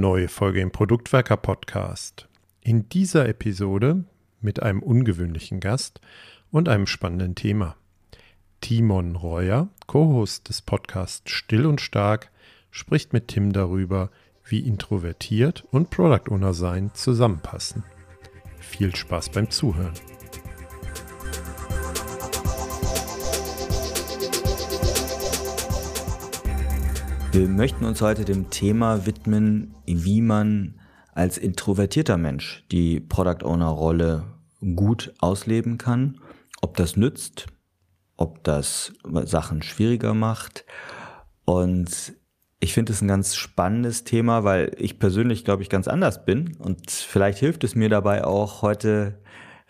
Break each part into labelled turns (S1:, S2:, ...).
S1: Neue Folge im Produktwerker Podcast. In dieser Episode mit einem ungewöhnlichen Gast und einem spannenden Thema. Timon Reuer, Co-Host des Podcasts Still und Stark, spricht mit Tim darüber, wie introvertiert und Product Owner sein zusammenpassen. Viel Spaß beim Zuhören.
S2: Wir möchten uns heute dem Thema widmen, wie man als introvertierter Mensch die Product Owner Rolle gut ausleben kann, ob das nützt, ob das Sachen schwieriger macht. Und ich finde es ein ganz spannendes Thema, weil ich persönlich, glaube ich, ganz anders bin. Und vielleicht hilft es mir dabei auch heute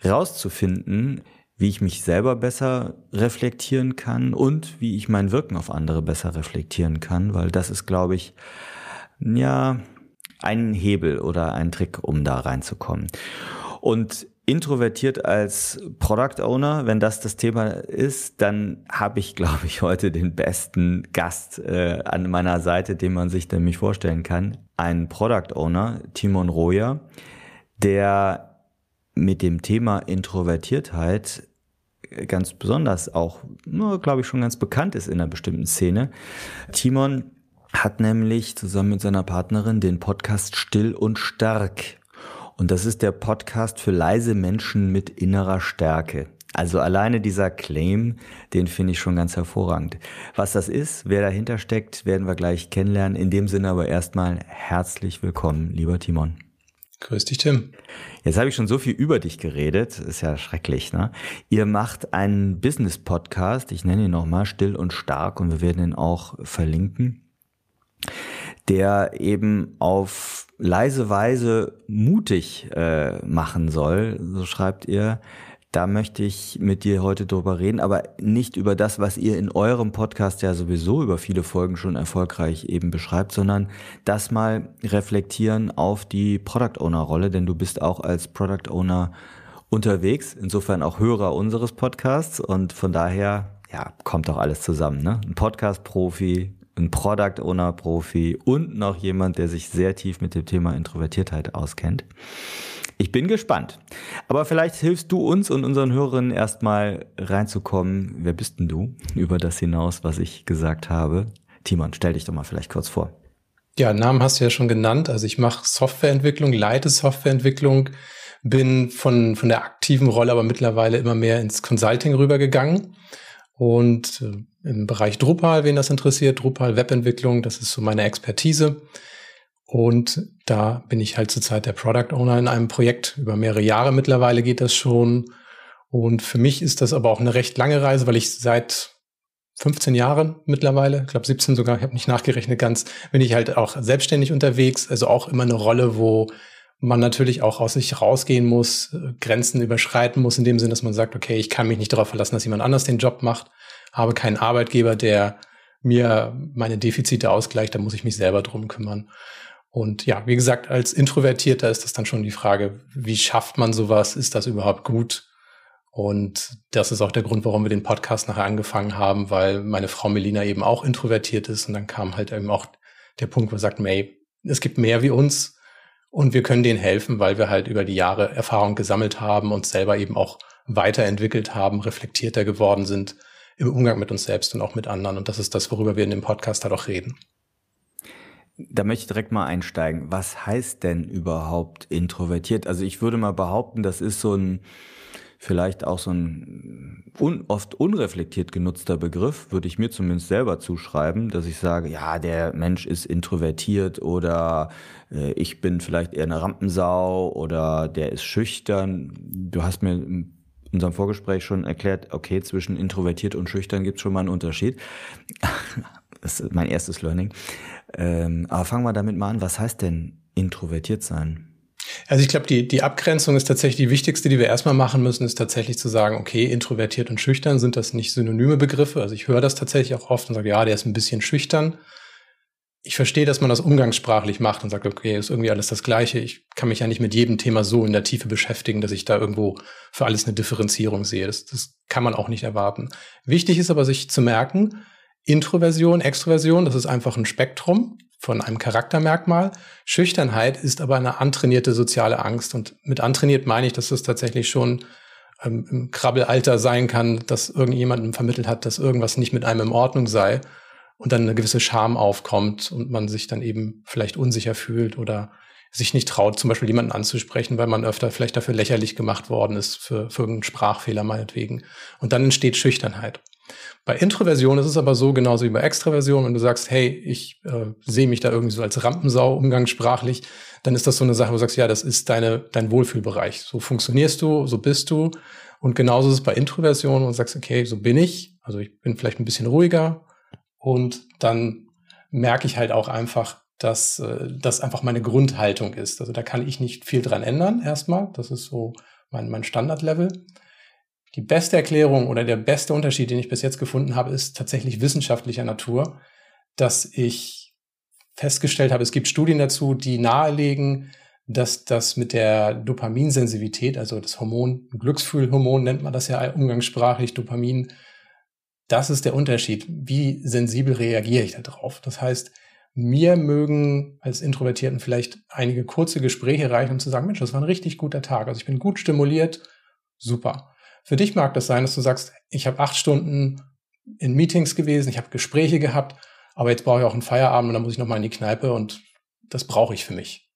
S2: rauszufinden, wie ich mich selber besser reflektieren kann und wie ich mein Wirken auf andere besser reflektieren kann, weil das ist, glaube ich, ja, ein Hebel oder ein Trick, um da reinzukommen. Und introvertiert als Product Owner, wenn das das Thema ist, dann habe ich, glaube ich, heute den besten Gast äh, an meiner Seite, den man sich nämlich vorstellen kann. Ein Product Owner, Timon Roja, der mit dem Thema Introvertiertheit ganz besonders auch, glaube ich, schon ganz bekannt ist in einer bestimmten Szene. Timon hat nämlich zusammen mit seiner Partnerin den Podcast Still und Stark. Und das ist der Podcast für leise Menschen mit innerer Stärke. Also alleine dieser Claim, den finde ich schon ganz hervorragend. Was das ist, wer dahinter steckt, werden wir gleich kennenlernen. In dem Sinne aber erstmal herzlich willkommen, lieber Timon.
S1: Grüß dich, Tim.
S2: Jetzt habe ich schon so viel über dich geredet, ist ja schrecklich, ne? Ihr macht einen Business-Podcast, ich nenne ihn nochmal Still und Stark und wir werden ihn auch verlinken, der eben auf leise Weise mutig äh, machen soll, so schreibt ihr, da möchte ich mit dir heute drüber reden, aber nicht über das, was ihr in eurem Podcast ja sowieso über viele Folgen schon erfolgreich eben beschreibt, sondern das mal reflektieren auf die Product Owner Rolle, denn du bist auch als Product Owner unterwegs, insofern auch Hörer unseres Podcasts und von daher, ja, kommt doch alles zusammen, ne? Ein Podcast-Profi, ein Product Owner Profi und noch jemand, der sich sehr tief mit dem Thema Introvertiertheit auskennt. Ich bin gespannt. Aber vielleicht hilfst du uns und unseren Hörerinnen erstmal reinzukommen. Wer bist denn du? Über das hinaus, was ich gesagt habe. Timon, stell dich doch mal vielleicht kurz vor.
S1: Ja, Namen hast du ja schon genannt. Also ich mache Softwareentwicklung, leite Softwareentwicklung, bin von, von der aktiven Rolle aber mittlerweile immer mehr ins Consulting rübergegangen. Und äh, im Bereich Drupal, wen das interessiert, Drupal Webentwicklung, das ist so meine Expertise. Und da bin ich halt zurzeit der Product Owner in einem Projekt. Über mehrere Jahre mittlerweile geht das schon. Und für mich ist das aber auch eine recht lange Reise, weil ich seit 15 Jahren mittlerweile, ich glaube 17 sogar, ich habe nicht nachgerechnet ganz, bin ich halt auch selbstständig unterwegs. Also auch immer eine Rolle, wo man natürlich auch aus sich rausgehen muss, Grenzen überschreiten muss, in dem Sinne, dass man sagt, okay, ich kann mich nicht darauf verlassen, dass jemand anders den Job macht, habe keinen Arbeitgeber, der mir meine Defizite ausgleicht, da muss ich mich selber drum kümmern. Und ja, wie gesagt, als Introvertierter ist das dann schon die Frage, wie schafft man sowas? Ist das überhaupt gut? Und das ist auch der Grund, warum wir den Podcast nachher angefangen haben, weil meine Frau Melina eben auch introvertiert ist. Und dann kam halt eben auch der Punkt, wo wir sagten, ey, es gibt mehr wie uns und wir können denen helfen, weil wir halt über die Jahre Erfahrung gesammelt haben und selber eben auch weiterentwickelt haben, reflektierter geworden sind im Umgang mit uns selbst und auch mit anderen. Und das ist das, worüber wir in dem Podcast halt auch reden.
S2: Da möchte ich direkt mal einsteigen. Was heißt denn überhaupt introvertiert? Also ich würde mal behaupten, das ist so ein vielleicht auch so ein un, oft unreflektiert genutzter Begriff, würde ich mir zumindest selber zuschreiben, dass ich sage, ja, der Mensch ist introvertiert oder äh, ich bin vielleicht eher eine Rampensau oder der ist schüchtern. Du hast mir in unserem Vorgespräch schon erklärt, okay, zwischen introvertiert und schüchtern gibt es schon mal einen Unterschied. Das ist mein erstes Learning. Ähm, aber fangen wir damit mal an. Was heißt denn introvertiert sein?
S1: Also ich glaube, die, die Abgrenzung ist tatsächlich die wichtigste, die wir erstmal machen müssen, ist tatsächlich zu sagen, okay, introvertiert und schüchtern sind das nicht synonyme Begriffe. Also ich höre das tatsächlich auch oft und sage, ja, der ist ein bisschen schüchtern. Ich verstehe, dass man das umgangssprachlich macht und sagt, okay, ist irgendwie alles das Gleiche. Ich kann mich ja nicht mit jedem Thema so in der Tiefe beschäftigen, dass ich da irgendwo für alles eine Differenzierung sehe. Das, das kann man auch nicht erwarten. Wichtig ist aber, sich zu merken, Introversion, Extroversion, das ist einfach ein Spektrum von einem Charaktermerkmal. Schüchternheit ist aber eine antrainierte soziale Angst. Und mit antrainiert meine ich, dass das tatsächlich schon ähm, im Krabbelalter sein kann, dass irgendjemandem vermittelt hat, dass irgendwas nicht mit einem in Ordnung sei und dann eine gewisse Scham aufkommt und man sich dann eben vielleicht unsicher fühlt oder sich nicht traut, zum Beispiel jemanden anzusprechen, weil man öfter vielleicht dafür lächerlich gemacht worden ist, für, für irgendeinen Sprachfehler meinetwegen. Und dann entsteht Schüchternheit. Bei Introversion ist es aber so, genauso wie bei Extraversion, wenn du sagst, hey, ich äh, sehe mich da irgendwie so als Rampensau umgangssprachlich, dann ist das so eine Sache, wo du sagst, ja, das ist deine, dein Wohlfühlbereich. So funktionierst du, so bist du. Und genauso ist es bei Introversion, du sagst, okay, so bin ich. Also ich bin vielleicht ein bisschen ruhiger. Und dann merke ich halt auch einfach, dass äh, das einfach meine Grundhaltung ist. Also da kann ich nicht viel dran ändern erstmal. Das ist so mein, mein Standardlevel. Die beste Erklärung oder der beste Unterschied, den ich bis jetzt gefunden habe, ist tatsächlich wissenschaftlicher Natur, dass ich festgestellt habe, es gibt Studien dazu, die nahelegen, dass das mit der Dopaminsensivität, also das Hormon, Glücksfühlhormon nennt man das ja umgangssprachlich, Dopamin, das ist der Unterschied. Wie sensibel reagiere ich da drauf? Das heißt, mir mögen als Introvertierten vielleicht einige kurze Gespräche reichen, um zu sagen, Mensch, das war ein richtig guter Tag. Also ich bin gut stimuliert, super. Für dich mag das sein, dass du sagst, ich habe acht Stunden in Meetings gewesen, ich habe Gespräche gehabt, aber jetzt brauche ich auch einen Feierabend und dann muss ich nochmal in die Kneipe und das brauche ich für mich.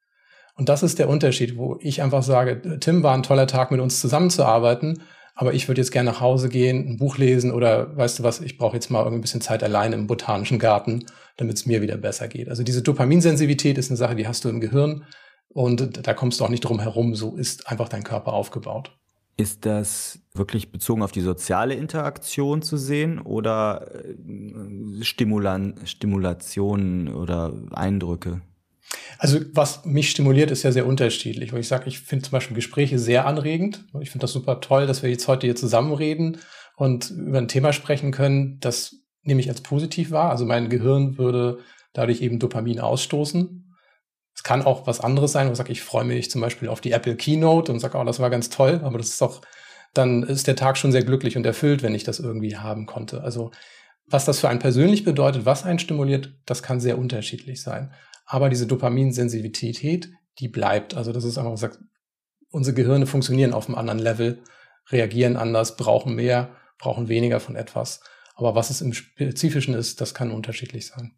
S1: Und das ist der Unterschied, wo ich einfach sage, Tim war ein toller Tag, mit uns zusammenzuarbeiten, aber ich würde jetzt gerne nach Hause gehen, ein Buch lesen oder weißt du was, ich brauche jetzt mal irgendwie ein bisschen Zeit alleine im botanischen Garten, damit es mir wieder besser geht. Also diese Dopaminsensitivität ist eine Sache, die hast du im Gehirn und da kommst du auch nicht drum herum, so ist einfach dein Körper aufgebaut.
S2: Ist das wirklich bezogen auf die soziale Interaktion zu sehen oder äh, Stimulan Stimulationen oder Eindrücke?
S1: Also was mich stimuliert, ist ja sehr unterschiedlich. Weil ich sage, ich finde zum Beispiel Gespräche sehr anregend. Ich finde das super toll, dass wir jetzt heute hier zusammenreden und über ein Thema sprechen können, das nehme ich als positiv wahr. Also mein Gehirn würde dadurch eben Dopamin ausstoßen. Kann auch was anderes sein, wo ich sage, ich freue mich zum Beispiel auf die Apple Keynote und sage, oh, das war ganz toll, aber das ist doch, dann ist der Tag schon sehr glücklich und erfüllt, wenn ich das irgendwie haben konnte. Also was das für einen persönlich bedeutet, was einen stimuliert, das kann sehr unterschiedlich sein. Aber diese Dopaminsensitivität, die bleibt. Also das ist einfach gesagt, unsere Gehirne funktionieren auf einem anderen Level, reagieren anders, brauchen mehr, brauchen weniger von etwas. Aber was es im Spezifischen ist, das kann unterschiedlich sein.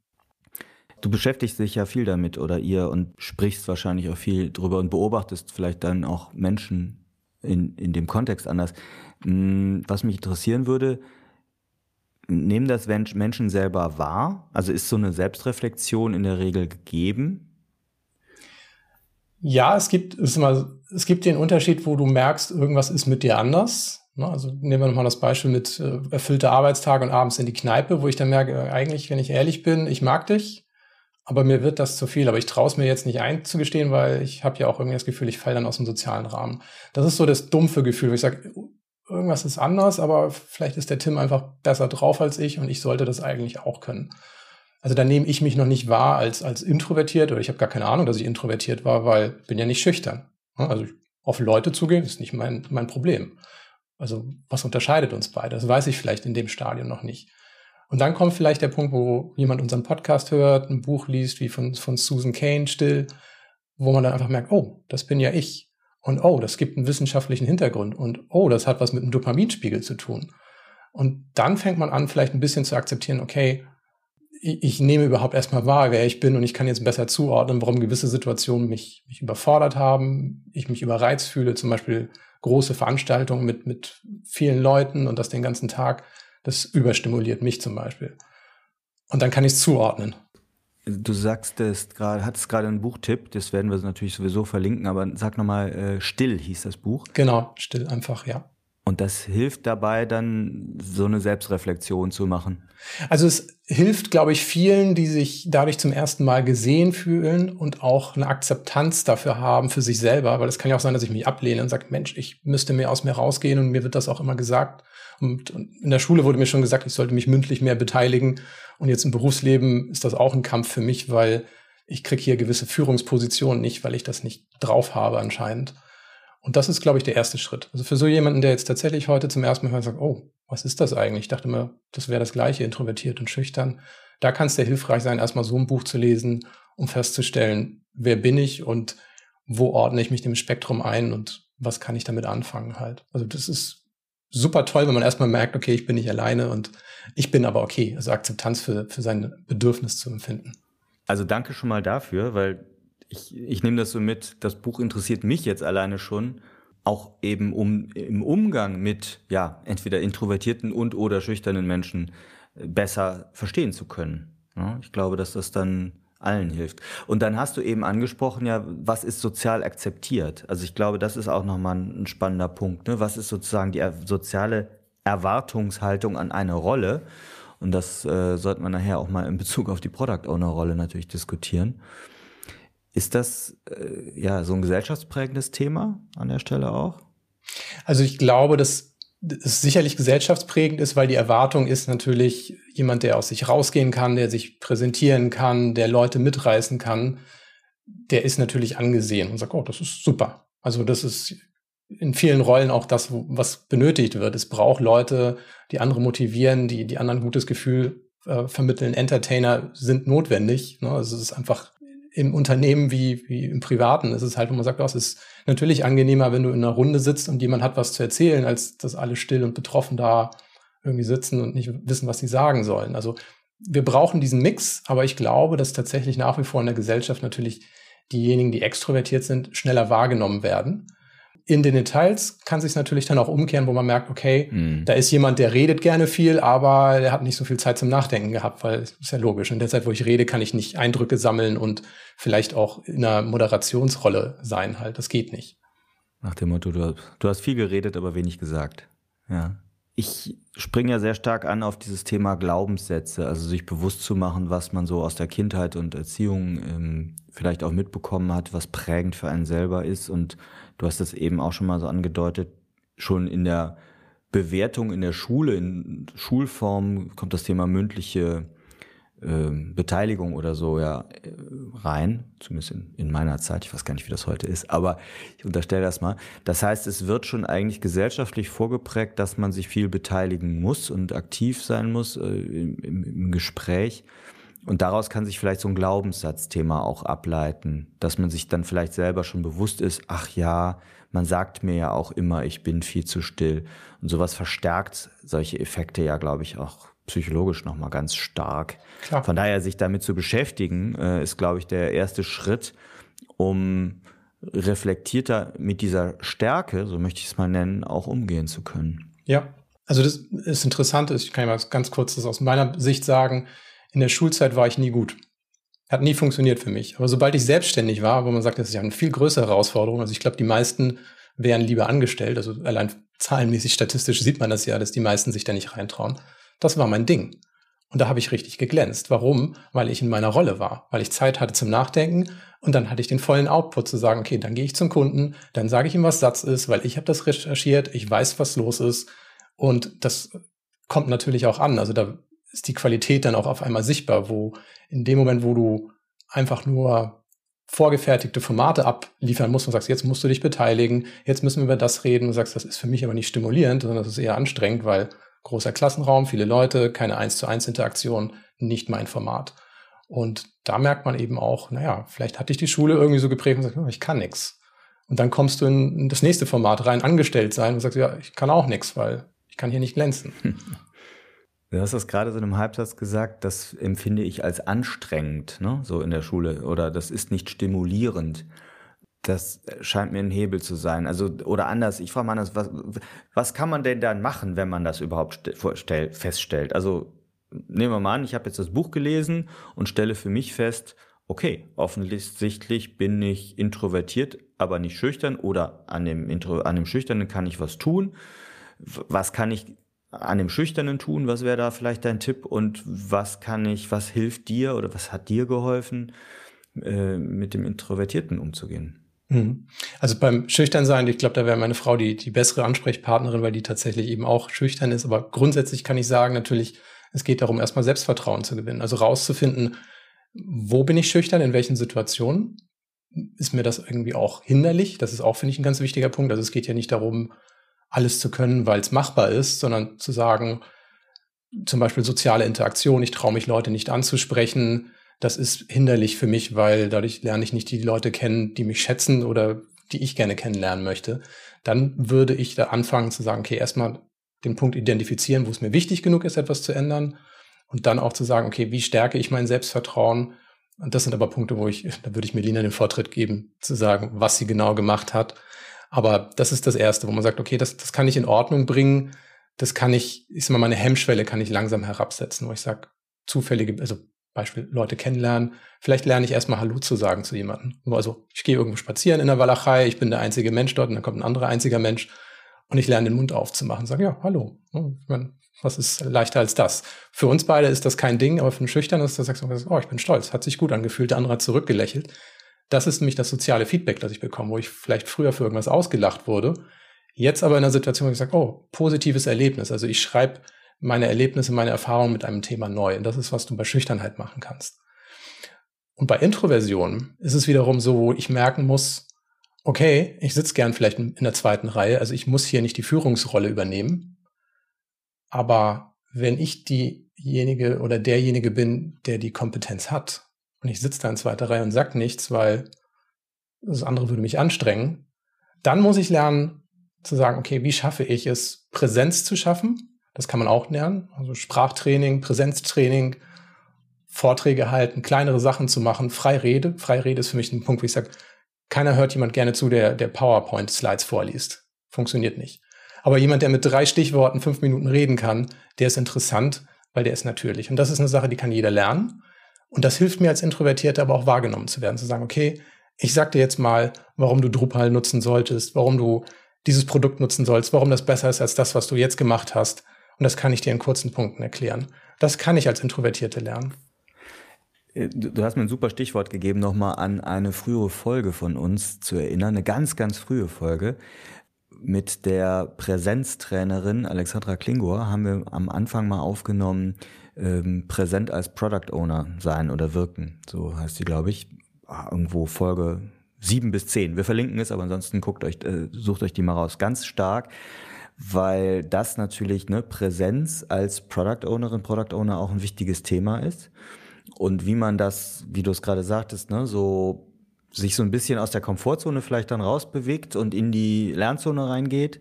S2: Du beschäftigst dich ja viel damit oder ihr und sprichst wahrscheinlich auch viel drüber und beobachtest vielleicht dann auch Menschen in, in dem Kontext anders. Hm, was mich interessieren würde, nehmen das Menschen selber wahr? Also ist so eine Selbstreflexion in der Regel gegeben?
S1: Ja, es gibt, es, immer, es gibt den Unterschied, wo du merkst, irgendwas ist mit dir anders. Ne? Also nehmen wir nochmal das Beispiel mit äh, erfüllter Arbeitstag und abends in die Kneipe, wo ich dann merke, äh, eigentlich, wenn ich ehrlich bin, ich mag dich, aber mir wird das zu viel. Aber ich traue es mir jetzt nicht einzugestehen, weil ich habe ja auch irgendwie das Gefühl, ich falle dann aus dem sozialen Rahmen. Das ist so das dumpfe Gefühl, wo ich sage, irgendwas ist anders, aber vielleicht ist der Tim einfach besser drauf als ich und ich sollte das eigentlich auch können. Also da nehme ich mich noch nicht wahr als, als introvertiert oder ich habe gar keine Ahnung, dass ich introvertiert war, weil bin ja nicht schüchtern. Also auf Leute zugehen ist nicht mein, mein Problem. Also was unterscheidet uns beide? Das weiß ich vielleicht in dem Stadion noch nicht. Und dann kommt vielleicht der Punkt, wo jemand unseren Podcast hört, ein Buch liest, wie von, von Susan Kane still, wo man dann einfach merkt, oh, das bin ja ich. Und oh, das gibt einen wissenschaftlichen Hintergrund. Und oh, das hat was mit dem Dopaminspiegel zu tun. Und dann fängt man an, vielleicht ein bisschen zu akzeptieren, okay, ich, ich nehme überhaupt erstmal wahr, wer ich bin und ich kann jetzt besser zuordnen, warum gewisse Situationen mich, mich überfordert haben, ich mich überreizt fühle, zum Beispiel große Veranstaltungen mit, mit vielen Leuten und das den ganzen Tag, das überstimuliert mich zum Beispiel. Und dann kann ich es zuordnen.
S2: Du sagst es gerade, hattest gerade einen Buchtipp, das werden wir natürlich sowieso verlinken, aber sag nochmal, äh, Still hieß das Buch.
S1: Genau, Still einfach, ja.
S2: Und das hilft dabei, dann so eine Selbstreflexion zu machen.
S1: Also es hilft, glaube ich, vielen, die sich dadurch zum ersten Mal gesehen fühlen und auch eine Akzeptanz dafür haben für sich selber, weil es kann ja auch sein, dass ich mich ablehne und sage, Mensch, ich müsste mehr aus mir rausgehen und mir wird das auch immer gesagt. Und in der Schule wurde mir schon gesagt, ich sollte mich mündlich mehr beteiligen. Und jetzt im Berufsleben ist das auch ein Kampf für mich, weil ich kriege hier gewisse Führungspositionen nicht, weil ich das nicht drauf habe anscheinend. Und das ist, glaube ich, der erste Schritt. Also für so jemanden, der jetzt tatsächlich heute zum ersten Mal sagt, oh, was ist das eigentlich? Ich dachte immer, das wäre das gleiche, introvertiert und schüchtern. Da kann es sehr hilfreich sein, erstmal so ein Buch zu lesen, um festzustellen, wer bin ich und wo ordne ich mich dem Spektrum ein und was kann ich damit anfangen halt. Also das ist super toll, wenn man erstmal merkt, okay, ich bin nicht alleine und ich bin aber okay. Also Akzeptanz für, für sein Bedürfnis zu empfinden.
S2: Also danke schon mal dafür, weil ich, ich nehme das so mit, das Buch interessiert mich jetzt alleine schon, auch eben um im Umgang mit, ja, entweder introvertierten und oder schüchternen Menschen äh, besser verstehen zu können. Ja, ich glaube, dass das dann allen hilft. Und dann hast du eben angesprochen, ja, was ist sozial akzeptiert? Also ich glaube, das ist auch nochmal ein spannender Punkt. Ne? Was ist sozusagen die soziale Erwartungshaltung an eine Rolle? Und das äh, sollte man nachher auch mal in Bezug auf die Product Owner Rolle natürlich diskutieren. Ist das äh, ja so ein gesellschaftsprägendes Thema an der Stelle auch?
S1: Also ich glaube, dass es sicherlich gesellschaftsprägend ist, weil die Erwartung ist natürlich jemand, der aus sich rausgehen kann, der sich präsentieren kann, der Leute mitreißen kann, der ist natürlich angesehen und sagt, oh, das ist super. Also das ist in vielen Rollen auch das, was benötigt wird. Es braucht Leute, die andere motivieren, die die anderen gutes Gefühl äh, vermitteln. Entertainer sind notwendig. Ne? Also es ist einfach im Unternehmen wie, wie im Privaten ist es halt, wo man sagt, oh, es ist natürlich angenehmer, wenn du in einer Runde sitzt und jemand hat was zu erzählen, als dass alle still und betroffen da irgendwie sitzen und nicht wissen, was sie sagen sollen. Also wir brauchen diesen Mix, aber ich glaube, dass tatsächlich nach wie vor in der Gesellschaft natürlich diejenigen, die extrovertiert sind, schneller wahrgenommen werden in den Details kann sich natürlich dann auch umkehren, wo man merkt, okay, mhm. da ist jemand, der redet gerne viel, aber der hat nicht so viel Zeit zum Nachdenken gehabt, weil es ist ja logisch. In der Zeit, wo ich rede, kann ich nicht Eindrücke sammeln und vielleicht auch in einer Moderationsrolle sein halt. Das geht nicht.
S2: Nach dem Motto, du, du hast viel geredet, aber wenig gesagt. Ja. Ich springe ja sehr stark an auf dieses Thema Glaubenssätze, also sich bewusst zu machen, was man so aus der Kindheit und Erziehung ähm, vielleicht auch mitbekommen hat, was prägend für einen selber ist. Und Du hast es eben auch schon mal so angedeutet, schon in der Bewertung in der Schule, in Schulform kommt das Thema mündliche äh, Beteiligung oder so ja äh, rein, zumindest in, in, meiner Zeit. Ich weiß gar nicht, wie das heute ist, aber ich unterstelle das mal. Das heißt, es wird schon eigentlich gesellschaftlich vorgeprägt, dass man sich viel beteiligen muss und aktiv sein muss äh, im, im Gespräch. Und daraus kann sich vielleicht so ein Glaubenssatzthema auch ableiten, dass man sich dann vielleicht selber schon bewusst ist, ach ja, man sagt mir ja auch immer, ich bin viel zu still. Und sowas verstärkt solche Effekte ja, glaube ich, auch psychologisch nochmal ganz stark. Klar. Von daher sich damit zu beschäftigen, äh, ist, glaube ich, der erste Schritt, um reflektierter mit dieser Stärke, so möchte ich es mal nennen, auch umgehen zu können.
S1: Ja, also das ist interessant. Ich kann ja mal ganz kurz das aus meiner Sicht sagen in der Schulzeit war ich nie gut. Hat nie funktioniert für mich. Aber sobald ich selbstständig war, wo man sagt, das ist ja eine viel größere Herausforderung, also ich glaube, die meisten wären lieber angestellt, also allein zahlenmäßig statistisch sieht man das ja, dass die meisten sich da nicht reintrauen. Das war mein Ding. Und da habe ich richtig geglänzt. Warum? Weil ich in meiner Rolle war, weil ich Zeit hatte zum Nachdenken und dann hatte ich den vollen Output zu sagen, okay, dann gehe ich zum Kunden, dann sage ich ihm, was Satz ist, weil ich habe das recherchiert, ich weiß, was los ist und das kommt natürlich auch an. Also da ist die Qualität dann auch auf einmal sichtbar, wo in dem Moment, wo du einfach nur vorgefertigte Formate abliefern musst und sagst, jetzt musst du dich beteiligen, jetzt müssen wir über das reden und sagst, das ist für mich aber nicht stimulierend, sondern das ist eher anstrengend, weil großer Klassenraum, viele Leute, keine eins zu eins Interaktion, nicht mein Format. Und da merkt man eben auch, naja, vielleicht hat dich die Schule irgendwie so geprägt und sagt, oh, ich kann nix. Und dann kommst du in das nächste Format rein, angestellt sein und sagst, ja, ich kann auch nix, weil ich kann hier nicht glänzen.
S2: Du hast das gerade so in einem Halbsatz gesagt, das empfinde ich als anstrengend, ne? so in der Schule, oder das ist nicht stimulierend. Das scheint mir ein Hebel zu sein. Also, oder anders, ich frage mal anders, was, was kann man denn dann machen, wenn man das überhaupt feststellt? Also, nehmen wir mal an, ich habe jetzt das Buch gelesen und stelle für mich fest, okay, offensichtlich bin ich introvertiert, aber nicht schüchtern, oder an dem, Intro, an dem Schüchternen kann ich was tun. Was kann ich an dem Schüchternen tun? Was wäre da vielleicht dein Tipp? Und was kann ich, was hilft dir oder was hat dir geholfen, äh, mit dem Introvertierten umzugehen?
S1: Mhm. Also beim Schüchternsein, ich glaube, da wäre meine Frau die, die bessere Ansprechpartnerin, weil die tatsächlich eben auch schüchtern ist. Aber grundsätzlich kann ich sagen, natürlich, es geht darum, erstmal Selbstvertrauen zu gewinnen. Also rauszufinden, wo bin ich schüchtern, in welchen Situationen ist mir das irgendwie auch hinderlich. Das ist auch, finde ich, ein ganz wichtiger Punkt. Also es geht ja nicht darum, alles zu können, weil es machbar ist, sondern zu sagen, zum Beispiel soziale Interaktion, ich traue mich Leute nicht anzusprechen, das ist hinderlich für mich, weil dadurch lerne ich nicht die Leute kennen, die mich schätzen oder die ich gerne kennenlernen möchte. Dann würde ich da anfangen zu sagen, okay, erstmal den Punkt identifizieren, wo es mir wichtig genug ist, etwas zu ändern. Und dann auch zu sagen, okay, wie stärke ich mein Selbstvertrauen? Und das sind aber Punkte, wo ich, da würde ich Melina den Vortritt geben, zu sagen, was sie genau gemacht hat. Aber das ist das Erste, wo man sagt, okay, das, das kann ich in Ordnung bringen. Das kann ich, ich sag mal, meine Hemmschwelle kann ich langsam herabsetzen, wo ich sage, zufällige, also Beispiel Leute kennenlernen. Vielleicht lerne ich erstmal Hallo zu sagen zu jemandem. Also ich gehe irgendwo spazieren in der Walachei, ich bin der einzige Mensch dort und dann kommt ein anderer einziger Mensch und ich lerne den Mund aufzumachen, sage, ja, hallo. Meine, was ist leichter als das? Für uns beide ist das kein Ding, aber für einen Schüchtern ist das, sagst du, oh, ich bin stolz, hat sich gut angefühlt, der andere hat zurückgelächelt. Das ist nämlich das soziale Feedback, das ich bekomme, wo ich vielleicht früher für irgendwas ausgelacht wurde. Jetzt aber in einer Situation, wo ich sage, oh, positives Erlebnis. Also ich schreibe meine Erlebnisse, meine Erfahrungen mit einem Thema neu. Und das ist, was du bei Schüchternheit machen kannst. Und bei Introversion ist es wiederum so, wo ich merken muss, okay, ich sitze gern vielleicht in der zweiten Reihe, also ich muss hier nicht die Führungsrolle übernehmen. Aber wenn ich diejenige oder derjenige bin, der die Kompetenz hat, und ich sitze da in zweiter Reihe und sag nichts, weil das andere würde mich anstrengen, dann muss ich lernen zu sagen, okay, wie schaffe ich es, Präsenz zu schaffen? Das kann man auch lernen. Also Sprachtraining, Präsenztraining, Vorträge halten, kleinere Sachen zu machen, Freirede. Freirede ist für mich ein Punkt, wo ich sage, keiner hört jemand gerne zu, der, der PowerPoint-Slides vorliest. Funktioniert nicht. Aber jemand, der mit drei Stichworten fünf Minuten reden kann, der ist interessant, weil der ist natürlich. Und das ist eine Sache, die kann jeder lernen. Und das hilft mir als Introvertierter aber auch wahrgenommen zu werden, zu sagen, okay, ich sag dir jetzt mal, warum du Drupal nutzen solltest, warum du dieses Produkt nutzen sollst, warum das besser ist als das, was du jetzt gemacht hast. Und das kann ich dir in kurzen Punkten erklären. Das kann ich als Introvertierte lernen.
S2: Äh, du hast mir ein super Stichwort gegeben, nochmal an eine frühere Folge von uns zu erinnern, eine ganz, ganz frühe Folge. Mit der Präsenztrainerin Alexandra Klingor haben wir am Anfang mal aufgenommen, ähm, präsent als Product Owner sein oder wirken. So heißt sie, glaube ich. Ah, irgendwo Folge sieben bis zehn. Wir verlinken es, aber ansonsten guckt euch, äh, sucht euch die mal raus. Ganz stark, weil das natürlich ne, Präsenz als Product Ownerin, Product Owner auch ein wichtiges Thema ist. Und wie man das, wie du es gerade sagtest, ne, so sich so ein bisschen aus der Komfortzone vielleicht dann rausbewegt und in die Lernzone reingeht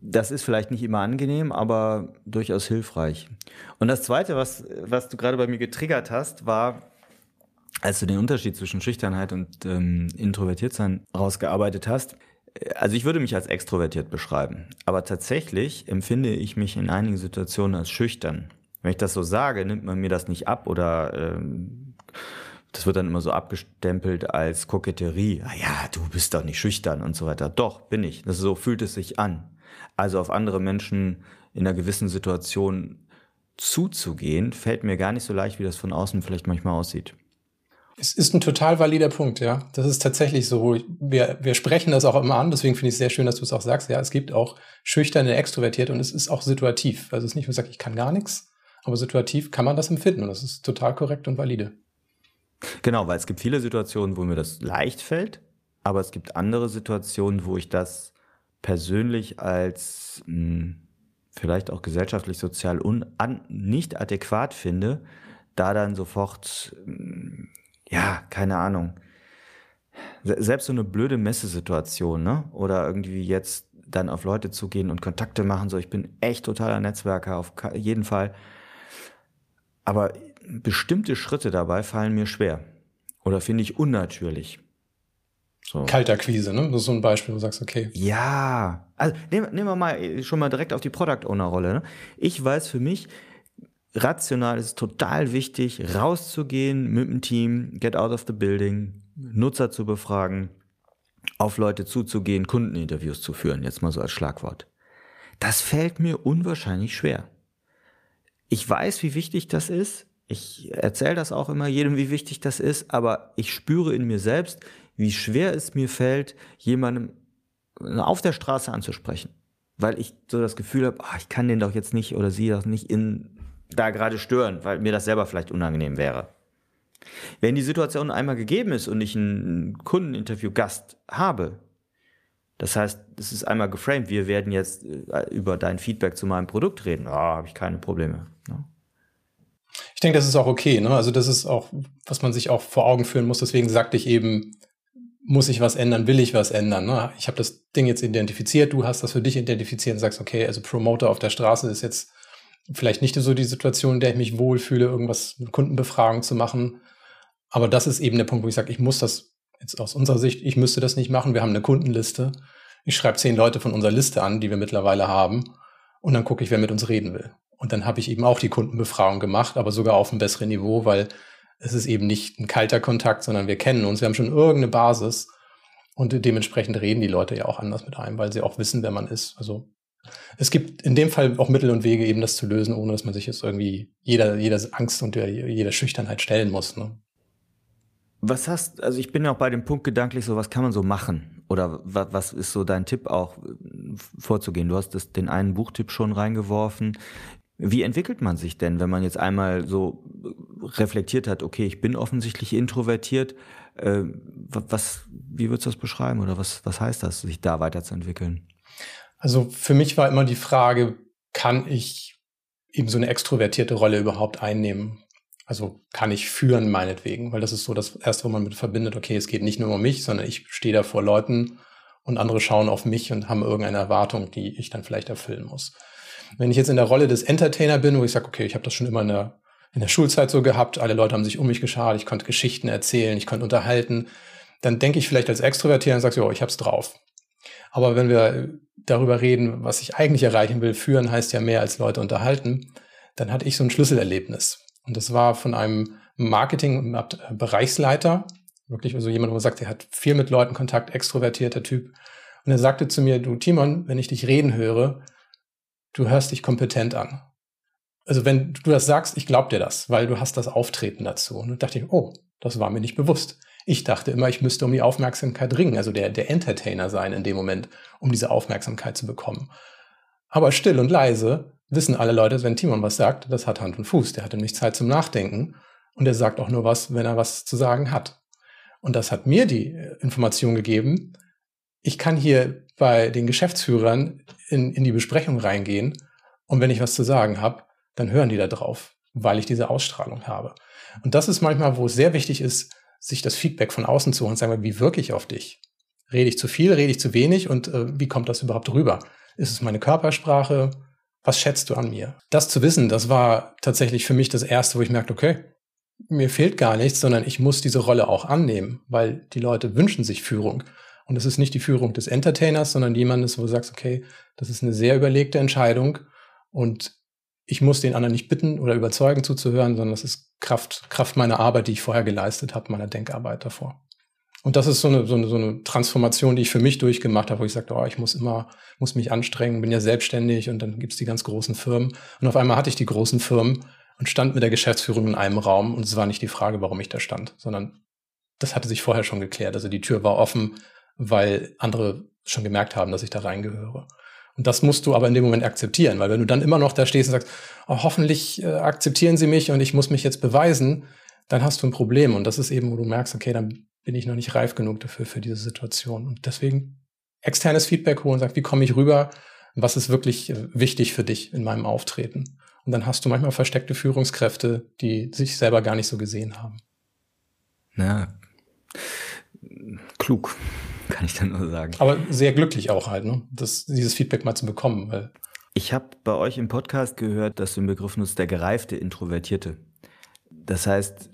S2: das ist vielleicht nicht immer angenehm, aber durchaus hilfreich. Und das Zweite, was, was du gerade bei mir getriggert hast, war, als du den Unterschied zwischen Schüchternheit und ähm, Introvertiertsein rausgearbeitet hast. Also ich würde mich als extrovertiert beschreiben, aber tatsächlich empfinde ich mich in einigen Situationen als schüchtern. Wenn ich das so sage, nimmt man mir das nicht ab oder ähm, das wird dann immer so abgestempelt als Koketterie. Ah ja, du bist doch nicht schüchtern und so weiter. Doch, bin ich. Das so fühlt es sich an. Also auf andere Menschen in einer gewissen Situation zuzugehen, fällt mir gar nicht so leicht, wie das von außen vielleicht manchmal aussieht.
S1: Es ist ein total valider Punkt, ja. Das ist tatsächlich so. Wir, wir sprechen das auch immer an, deswegen finde ich es sehr schön, dass du es auch sagst. Ja, es gibt auch schüchterne, extrovertierte und es ist auch situativ. Also es ist nicht, man sagt, ich kann gar nichts, aber situativ kann man das empfinden und das ist total korrekt und valide.
S2: Genau, weil es gibt viele Situationen, wo mir das leicht fällt, aber es gibt andere Situationen, wo ich das persönlich als mh, hm, vielleicht auch gesellschaftlich, sozial un an, nicht adäquat finde, da dann sofort, mh, hm, ja, keine Ahnung, selbst so eine blöde Messesituation, ne? Oder irgendwie jetzt dann auf Leute zugehen und Kontakte machen, so ich bin echt totaler Netzwerker auf jeden Fall. Aber bestimmte Schritte dabei fallen mir schwer oder finde ich unnatürlich.
S1: So. Kaltakquise, ne? Das ist so ein Beispiel, wo du sagst, okay.
S2: Ja, also nehmen, nehmen wir mal schon mal direkt auf die Product Owner Rolle. Ne? Ich weiß für mich, rational ist es total wichtig, rauszugehen mit dem Team, get out of the building, Nutzer zu befragen, auf Leute zuzugehen, Kundeninterviews zu führen, jetzt mal so als Schlagwort. Das fällt mir unwahrscheinlich schwer. Ich weiß, wie wichtig das ist. Ich erzähle das auch immer jedem, wie wichtig das ist, aber ich spüre in mir selbst, wie schwer es mir fällt, jemandem auf der Straße anzusprechen. Weil ich so das Gefühl habe, ach, ich kann den doch jetzt nicht oder sie doch nicht in, da gerade stören, weil mir das selber vielleicht unangenehm wäre. Wenn die Situation einmal gegeben ist und ich ein Kundeninterview-Gast habe, das heißt, es ist einmal geframed, wir werden jetzt äh, über dein Feedback zu meinem Produkt reden, ah, habe ich keine Probleme. Ne?
S1: Ich denke, das ist auch okay. Ne? Also das ist auch, was man sich auch vor Augen führen muss. Deswegen sagte ich eben, muss ich was ändern, will ich was ändern. Ne? Ich habe das Ding jetzt identifiziert, du hast das für dich identifiziert und sagst, okay, also Promoter auf der Straße ist jetzt vielleicht nicht so die Situation, in der ich mich wohlfühle, irgendwas mit Kundenbefragung zu machen. Aber das ist eben der Punkt, wo ich sage, ich muss das jetzt aus unserer Sicht, ich müsste das nicht machen. Wir haben eine Kundenliste. Ich schreibe zehn Leute von unserer Liste an, die wir mittlerweile haben. Und dann gucke ich, wer mit uns reden will. Und dann habe ich eben auch die Kundenbefragung gemacht, aber sogar auf einem besseren Niveau, weil es ist eben nicht ein kalter Kontakt, sondern wir kennen uns, wir haben schon irgendeine Basis und dementsprechend reden die Leute ja auch anders mit einem, weil sie auch wissen, wer man ist. Also es gibt in dem Fall auch Mittel und Wege, eben das zu lösen, ohne dass man sich jetzt irgendwie jeder, jeder Angst und jeder Schüchternheit stellen muss. Ne?
S2: Was hast, also ich bin ja auch bei dem Punkt gedanklich so, was kann man so machen? Oder was, was ist so dein Tipp auch vorzugehen? Du hast das, den einen Buchtipp schon reingeworfen. Wie entwickelt man sich denn, wenn man jetzt einmal so reflektiert hat, okay, ich bin offensichtlich introvertiert, äh, was, wie würdest du das beschreiben oder was, was heißt das, sich da weiterzuentwickeln?
S1: Also für mich war immer die Frage, kann ich eben so eine extrovertierte Rolle überhaupt einnehmen? Also kann ich führen meinetwegen, weil das ist so das Erste, wo man mit verbindet, okay, es geht nicht nur um mich, sondern ich stehe da vor Leuten und andere schauen auf mich und haben irgendeine Erwartung, die ich dann vielleicht erfüllen muss. Wenn ich jetzt in der Rolle des Entertainer bin, wo ich sage, okay, ich habe das schon immer in der, in der Schulzeit so gehabt, alle Leute haben sich um mich geschart, ich konnte Geschichten erzählen, ich konnte unterhalten, dann denke ich vielleicht als Extrovertierter und sage, ja, ich hab's drauf. Aber wenn wir darüber reden, was ich eigentlich erreichen will, führen heißt ja mehr als Leute unterhalten, dann hatte ich so ein Schlüsselerlebnis. Und das war von einem Marketing-Bereichsleiter, wirklich also jemand, wo man sagt, er hat viel mit Leuten Kontakt, extrovertierter Typ. Und er sagte zu mir, du Timon, wenn ich dich reden höre, du hörst dich kompetent an. Also wenn du das sagst, ich glaub dir das, weil du hast das Auftreten dazu. Und dann dachte ich, oh, das war mir nicht bewusst. Ich dachte immer, ich müsste um die Aufmerksamkeit ringen, also der, der Entertainer sein in dem Moment, um diese Aufmerksamkeit zu bekommen. Aber still und leise wissen alle Leute, wenn Timon was sagt, das hat Hand und Fuß. Der hat nämlich Zeit zum Nachdenken und er sagt auch nur was, wenn er was zu sagen hat. Und das hat mir die Information gegeben, ich kann hier bei den Geschäftsführern in, in die Besprechung reingehen und wenn ich was zu sagen habe, dann hören die da drauf, weil ich diese Ausstrahlung habe. Und das ist manchmal, wo es sehr wichtig ist, sich das Feedback von außen zu holen und sagen, wie wirke ich auf dich? Rede ich zu viel, rede ich zu wenig und äh, wie kommt das überhaupt rüber? Ist es meine Körpersprache? Was schätzt du an mir? Das zu wissen, das war tatsächlich für mich das Erste, wo ich merkte, okay, mir fehlt gar nichts, sondern ich muss diese Rolle auch annehmen, weil die Leute wünschen sich Führung. Und es ist nicht die Führung des Entertainers, sondern jemandes, wo du sagst, okay, das ist eine sehr überlegte Entscheidung und ich muss den anderen nicht bitten oder überzeugen zuzuhören, sondern das ist Kraft, Kraft meiner Arbeit, die ich vorher geleistet habe, meiner Denkarbeit davor. Und das ist so eine, so eine, so eine Transformation, die ich für mich durchgemacht habe, wo ich sagte, oh, ich muss immer, muss mich anstrengen, bin ja selbstständig und dann gibt's die ganz großen Firmen. Und auf einmal hatte ich die großen Firmen und stand mit der Geschäftsführung in einem Raum und es war nicht die Frage, warum ich da stand, sondern das hatte sich vorher schon geklärt. Also die Tür war offen, weil andere schon gemerkt haben, dass ich da reingehöre. Und das musst du aber in dem Moment akzeptieren, weil wenn du dann immer noch da stehst und sagst, oh, hoffentlich äh, akzeptieren sie mich und ich muss mich jetzt beweisen, dann hast du ein Problem. Und das ist eben, wo du merkst, okay, dann bin ich noch nicht reif genug dafür, für diese Situation. Und deswegen externes Feedback holen, sagt, wie komme ich rüber? Was ist wirklich äh, wichtig für dich in meinem Auftreten? Und dann hast du manchmal versteckte Führungskräfte, die sich selber gar nicht so gesehen haben.
S2: Ja, klug kann ich dann nur sagen.
S1: Aber sehr glücklich auch halt, ne? Das, dieses Feedback mal zu bekommen. Weil
S2: ich habe bei euch im Podcast gehört, dass du den Begriff nutzt, der gereifte Introvertierte. Das heißt,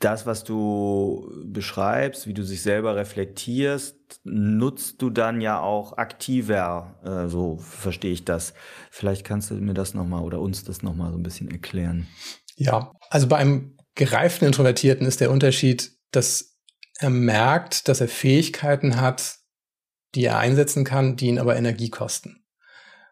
S2: das, was du beschreibst, wie du sich selber reflektierst, nutzt du dann ja auch aktiver, äh, so verstehe ich das. Vielleicht kannst du mir das nochmal oder uns das nochmal so ein bisschen erklären.
S1: Ja, also bei einem gereiften Introvertierten ist der Unterschied, dass er merkt, dass er Fähigkeiten hat, die er einsetzen kann, die ihn aber Energie kosten.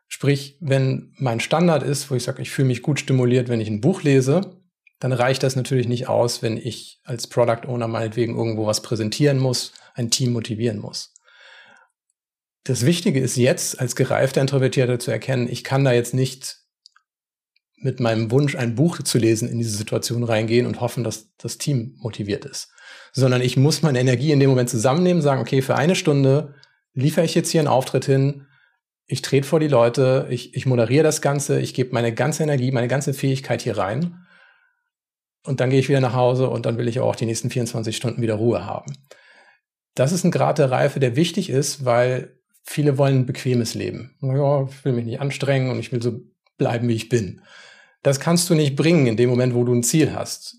S1: Sprich, wenn mein Standard ist, wo ich sage, ich fühle mich gut stimuliert, wenn ich ein Buch lese, dann reicht das natürlich nicht aus, wenn ich als Product Owner meinetwegen irgendwo was präsentieren muss, ein Team motivieren muss. Das Wichtige ist jetzt, als gereifter Introvertierter zu erkennen, ich kann da jetzt nicht mit meinem Wunsch, ein Buch zu lesen, in diese Situation reingehen und hoffen, dass das Team motiviert ist. Sondern ich muss meine Energie in dem Moment zusammennehmen, sagen, okay, für eine Stunde liefere ich jetzt hier einen Auftritt hin, ich trete vor die Leute, ich, ich moderiere das Ganze, ich gebe meine ganze Energie, meine ganze Fähigkeit hier rein. Und dann gehe ich wieder nach Hause und dann will ich auch die nächsten 24 Stunden wieder Ruhe haben. Das ist ein Grad der Reife, der wichtig ist, weil viele wollen ein bequemes Leben. Ja, ich will mich nicht anstrengen und ich will so bleiben, wie ich bin. Das kannst du nicht bringen in dem Moment, wo du ein Ziel hast.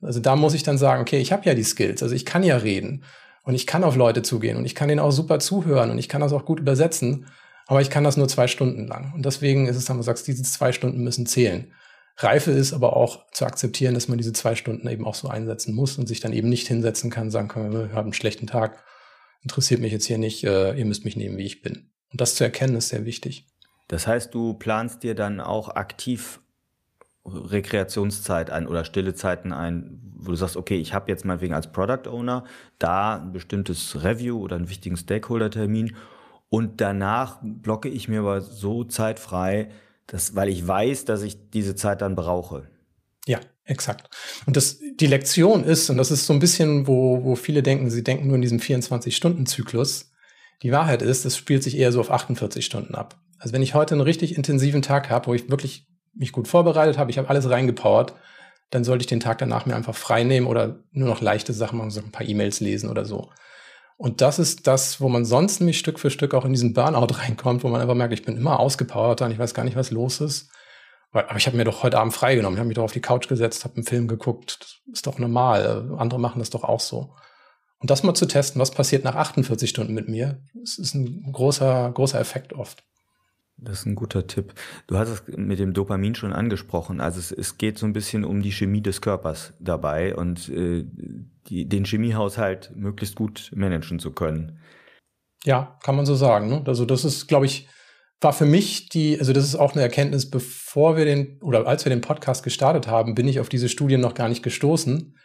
S1: Also da muss ich dann sagen, okay, ich habe ja die Skills, also ich kann ja reden und ich kann auf Leute zugehen und ich kann denen auch super zuhören und ich kann das auch gut übersetzen. Aber ich kann das nur zwei Stunden lang. Und deswegen ist es dann, du sagst, diese zwei Stunden müssen zählen. Reife ist aber auch zu akzeptieren, dass man diese zwei Stunden eben auch so einsetzen muss und sich dann eben nicht hinsetzen kann, sagen kann, wir haben einen schlechten Tag, interessiert mich jetzt hier nicht, äh, ihr müsst mich nehmen, wie ich bin. Und das zu erkennen ist sehr wichtig.
S2: Das heißt, du planst dir dann auch aktiv Rekreationszeit ein oder stille Zeiten ein, wo du sagst, okay, ich habe jetzt mal wegen als Product Owner da ein bestimmtes Review oder einen wichtigen Stakeholder-Termin und danach blocke ich mir aber so Zeit frei, dass, weil ich weiß, dass ich diese Zeit dann brauche.
S1: Ja, exakt. Und das, die Lektion ist, und das ist so ein bisschen, wo, wo viele denken, sie denken nur in diesem 24-Stunden-Zyklus. Die Wahrheit ist, es spielt sich eher so auf 48 Stunden ab. Also wenn ich heute einen richtig intensiven Tag habe, wo ich wirklich mich gut vorbereitet habe, ich habe alles reingepowert, dann sollte ich den Tag danach mir einfach frei nehmen oder nur noch leichte Sachen machen, so ein paar E-Mails lesen oder so. Und das ist das, wo man sonst nämlich Stück für Stück auch in diesen Burnout reinkommt, wo man einfach merkt, ich bin immer ausgepowert und ich weiß gar nicht, was los ist. Aber ich habe mir doch heute Abend freigenommen. Ich habe mich doch auf die Couch gesetzt, habe einen Film geguckt. Das ist doch normal. Andere machen das doch auch so. Und das mal zu testen, was passiert nach 48 Stunden mit mir, das ist ein großer, großer Effekt oft.
S2: Das ist ein guter Tipp. Du hast es mit dem Dopamin schon angesprochen. Also es, es geht so ein bisschen um die Chemie des Körpers dabei und äh, die, den Chemiehaushalt möglichst gut managen zu können.
S1: Ja, kann man so sagen. Ne? Also das ist, glaube ich, war für mich die, also das ist auch eine Erkenntnis, bevor wir den, oder als wir den Podcast gestartet haben, bin ich auf diese Studien noch gar nicht gestoßen.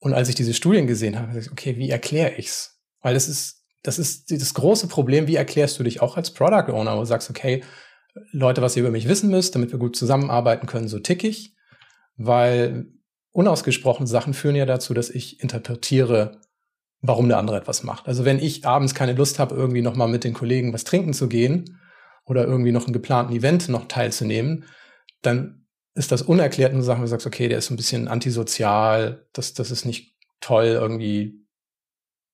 S1: Und als ich diese Studien gesehen habe, ich, okay, wie erkläre ich's? Weil das ist das ist das große Problem. Wie erklärst du dich auch als Product Owner, wo du sagst, okay, Leute, was ihr über mich wissen müsst, damit wir gut zusammenarbeiten können, so tick ich. Weil unausgesprochene Sachen führen ja dazu, dass ich interpretiere, warum der andere etwas macht. Also wenn ich abends keine Lust habe, irgendwie nochmal mit den Kollegen was trinken zu gehen oder irgendwie noch einen geplanten Event noch teilzunehmen, dann ist das unerklärt und Sachen, wo du sagst, okay, der ist ein bisschen antisozial, das, das ist nicht toll, irgendwie,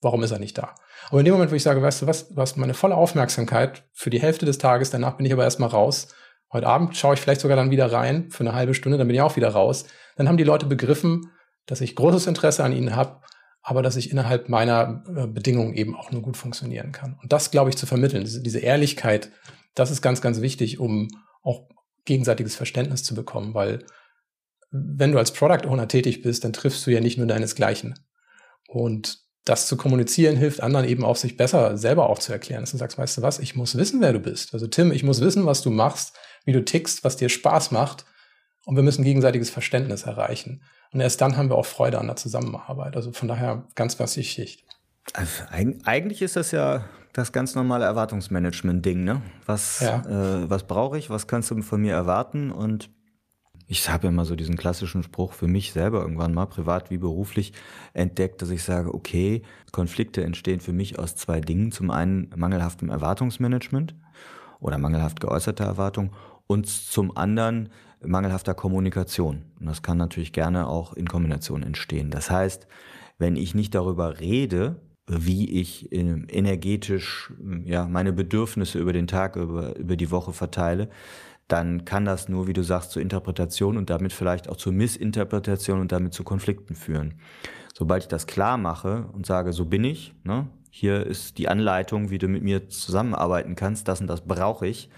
S1: warum ist er nicht da? Aber in dem Moment, wo ich sage, weißt du was, du hast meine volle Aufmerksamkeit für die Hälfte des Tages, danach bin ich aber erstmal raus. Heute Abend schaue ich vielleicht sogar dann wieder rein für eine halbe Stunde, dann bin ich auch wieder raus. Dann haben die Leute begriffen, dass ich großes Interesse an ihnen habe, aber dass ich innerhalb meiner äh, Bedingungen eben auch nur gut funktionieren kann. Und das, glaube ich, zu vermitteln, diese, diese Ehrlichkeit, das ist ganz, ganz wichtig, um auch gegenseitiges Verständnis zu bekommen, weil wenn du als Product Owner tätig bist, dann triffst du ja nicht nur deinesgleichen. Und das zu kommunizieren hilft anderen eben auch, sich besser selber auch zu erklären. Dass du sagst, weißt du was, ich muss wissen, wer du bist. Also Tim, ich muss wissen, was du machst, wie du tickst, was dir Spaß macht. Und wir müssen gegenseitiges Verständnis erreichen. Und erst dann haben wir auch Freude an der Zusammenarbeit. Also von daher ganz, ganz wichtig.
S2: Also eigentlich ist das ja das ganz normale Erwartungsmanagement-Ding, ne? Was, ja. äh, was brauche ich, was kannst du von mir erwarten und ich habe mal so diesen klassischen Spruch für mich selber irgendwann mal, privat wie beruflich, entdeckt, dass ich sage, okay, Konflikte entstehen für mich aus zwei Dingen. Zum einen mangelhaftem Erwartungsmanagement oder mangelhaft geäußerter Erwartung und zum anderen mangelhafter Kommunikation. Und das kann natürlich gerne auch in Kombination entstehen. Das heißt, wenn ich nicht darüber rede, wie ich energetisch ja, meine Bedürfnisse über den Tag, über, über die Woche verteile, dann kann das nur, wie du sagst, zur Interpretation und damit vielleicht auch zur Missinterpretation und damit zu Konflikten führen. Sobald ich das klar mache und sage, so bin ich, ne, hier ist die Anleitung, wie du mit mir zusammenarbeiten kannst, das und das brauche ich,